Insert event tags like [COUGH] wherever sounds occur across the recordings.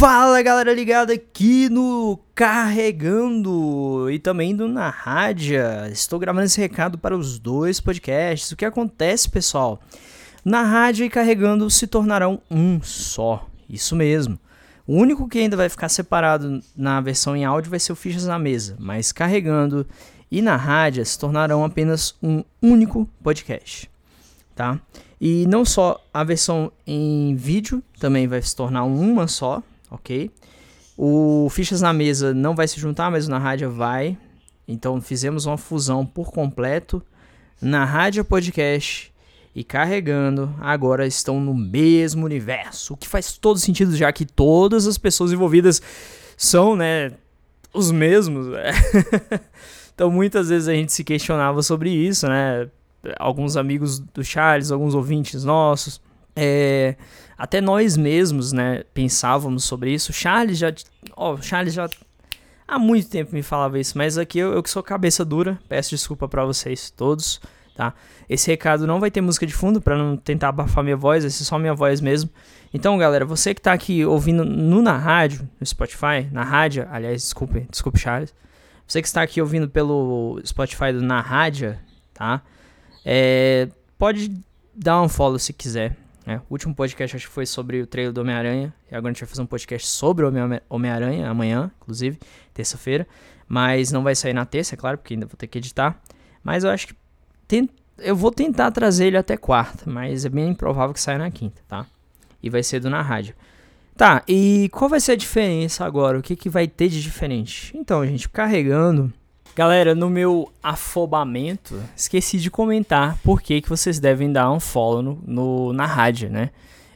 Fala galera ligada aqui no Carregando e também do Na Rádia. Estou gravando esse recado para os dois podcasts. O que acontece, pessoal? Na Rádia e Carregando se tornarão um só. Isso mesmo. O único que ainda vai ficar separado na versão em áudio vai ser o Fichas na Mesa, mas Carregando e na Rádia se tornarão apenas um único podcast, tá? E não só a versão em vídeo também vai se tornar uma só, ok? O Fichas na Mesa não vai se juntar, mas o Na Rádio vai. Então fizemos uma fusão por completo. Na Rádio Podcast e Carregando agora estão no mesmo universo. O que faz todo sentido, já que todas as pessoas envolvidas são, né, os mesmos. [LAUGHS] então muitas vezes a gente se questionava sobre isso, né? Alguns amigos do Charles, alguns ouvintes nossos. É, até nós mesmos, né, pensávamos sobre isso. Charles já, ó, Charles já há muito tempo me falava isso, mas aqui eu, eu que sou cabeça dura, peço desculpa para vocês todos, tá? Esse recado não vai ter música de fundo para não tentar abafar minha voz, esse é só minha voz mesmo. Então, galera, você que tá aqui ouvindo no na rádio, no Spotify, na rádio, aliás, desculpe, desculpe Charles. Você que está aqui ouvindo pelo Spotify do Na Rádio, tá? É, pode dar um follow se quiser, é, o último podcast acho que foi sobre o trailer do Homem-Aranha. E agora a gente vai fazer um podcast sobre o Homem-Aranha, amanhã, inclusive, terça-feira. Mas não vai sair na terça, é claro, porque ainda vou ter que editar. Mas eu acho que tem, eu vou tentar trazer ele até quarta, mas é bem improvável que saia na quinta, tá? E vai ser do na rádio. Tá, e qual vai ser a diferença agora? O que, que vai ter de diferente? Então, gente, carregando Galera, no meu afobamento, esqueci de comentar por que, que vocês devem dar um follow no, no na rádio, né?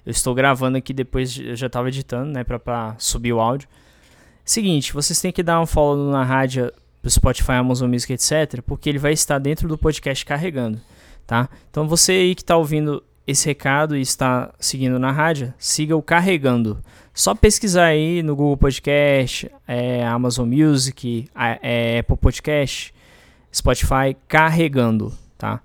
Eu estou gravando aqui depois, eu já estava editando, né, pra, subir o áudio. Seguinte, vocês têm que dar um follow na rádio, do Spotify, Amazon Music, etc, porque ele vai estar dentro do podcast carregando, tá? Então você aí que está ouvindo esse recado e está seguindo na rádio, siga o Carregando. Só pesquisar aí no Google Podcast, é, Amazon Music, é, Apple Podcast, Spotify, Carregando, tá?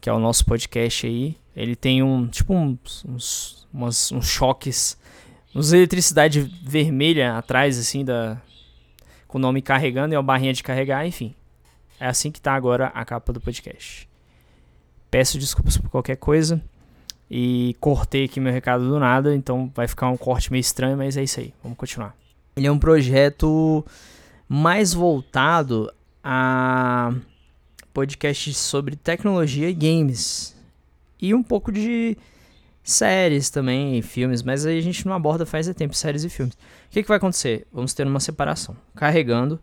Que é o nosso podcast aí. Ele tem um, tipo uns, uns, umas, uns choques, uns eletricidade vermelha atrás, assim, da, com o nome Carregando e uma barrinha de carregar, enfim. É assim que tá agora a capa do podcast. Peço desculpas por qualquer coisa. E cortei aqui meu recado do nada, então vai ficar um corte meio estranho, mas é isso aí. Vamos continuar. Ele é um projeto mais voltado a podcasts sobre tecnologia e games. E um pouco de séries também, filmes, mas aí a gente não aborda faz tempo séries e filmes. O que, que vai acontecer? Vamos ter uma separação. Carregando,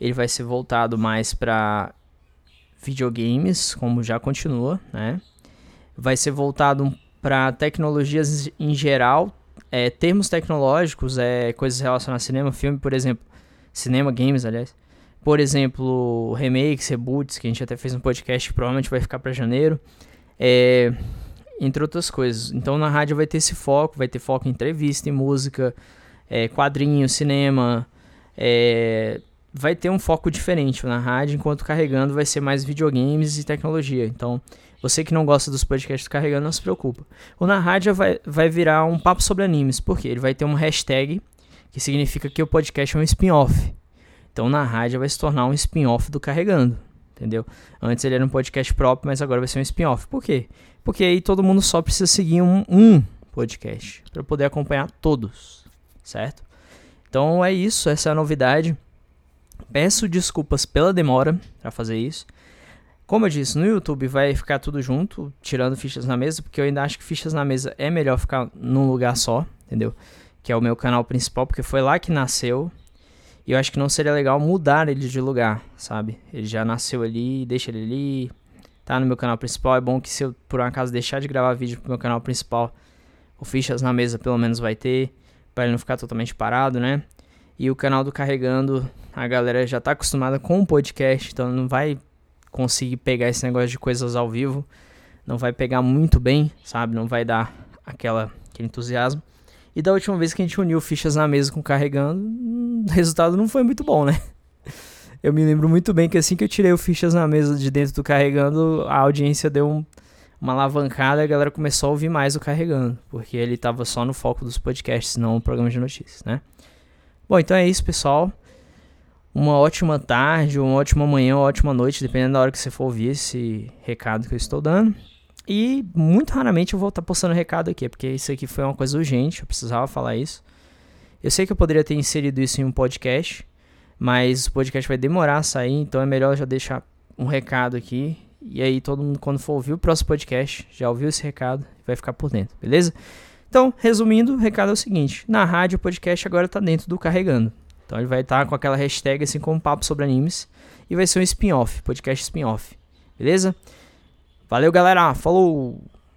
ele vai ser voltado mais para videogames, como já continua, né? Vai ser voltado um para tecnologias em geral, é, termos tecnológicos, é, coisas relacionadas a cinema, filme, por exemplo, cinema, games, aliás. Por exemplo, remakes, reboots, que a gente até fez um podcast que provavelmente vai ficar para janeiro. É, entre outras coisas. Então na rádio vai ter esse foco, vai ter foco em entrevista, em música, é, quadrinho, cinema. É, vai ter um foco diferente na rádio, enquanto carregando vai ser mais videogames e tecnologia. Então você que não gosta dos podcasts carregando, não se preocupa. O Na Rádio vai, vai virar um papo sobre animes, porque ele vai ter uma hashtag que significa que o podcast é um spin-off. Então na rádio vai se tornar um spin-off do Carregando, entendeu? Antes ele era um podcast próprio, mas agora vai ser um spin-off. Por quê? Porque aí todo mundo só precisa seguir um, um podcast para poder acompanhar todos, certo? Então é isso, essa é a novidade. Peço desculpas pela demora para fazer isso. Como eu disse, no YouTube vai ficar tudo junto, tirando fichas na mesa, porque eu ainda acho que fichas na mesa é melhor ficar num lugar só, entendeu? Que é o meu canal principal, porque foi lá que nasceu. E eu acho que não seria legal mudar ele de lugar, sabe? Ele já nasceu ali, deixa ele ali, tá no meu canal principal. É bom que se eu por um acaso deixar de gravar vídeo pro meu canal principal, o fichas na mesa pelo menos vai ter, para ele não ficar totalmente parado, né? E o canal do Carregando, a galera já tá acostumada com o podcast, então não vai conseguir pegar esse negócio de coisas ao vivo, não vai pegar muito bem, sabe? Não vai dar aquela, aquele entusiasmo. E da última vez que a gente uniu fichas na mesa com carregando, o resultado não foi muito bom, né? [LAUGHS] Eu me lembro muito bem que assim que eu tirei o fichas na mesa de dentro do carregando, a audiência deu um, uma alavancada, a galera começou a ouvir mais o Carregando, porque ele tava só no foco dos podcasts, não no programa de notícias, né? Bom, então é isso, pessoal. Uma ótima tarde, uma ótima manhã, uma ótima noite, dependendo da hora que você for ouvir esse recado que eu estou dando. E muito raramente eu vou estar postando recado aqui, porque isso aqui foi uma coisa urgente, eu precisava falar isso. Eu sei que eu poderia ter inserido isso em um podcast, mas o podcast vai demorar a sair, então é melhor já deixar um recado aqui. E aí todo mundo, quando for ouvir o próximo podcast, já ouviu esse recado e vai ficar por dentro, beleza? Então, resumindo, o recado é o seguinte: na rádio o podcast agora está dentro do Carregando. Então ele vai estar tá com aquela hashtag assim como papo sobre animes e vai ser um spin-off, podcast spin-off. Beleza? Valeu, galera. Falou!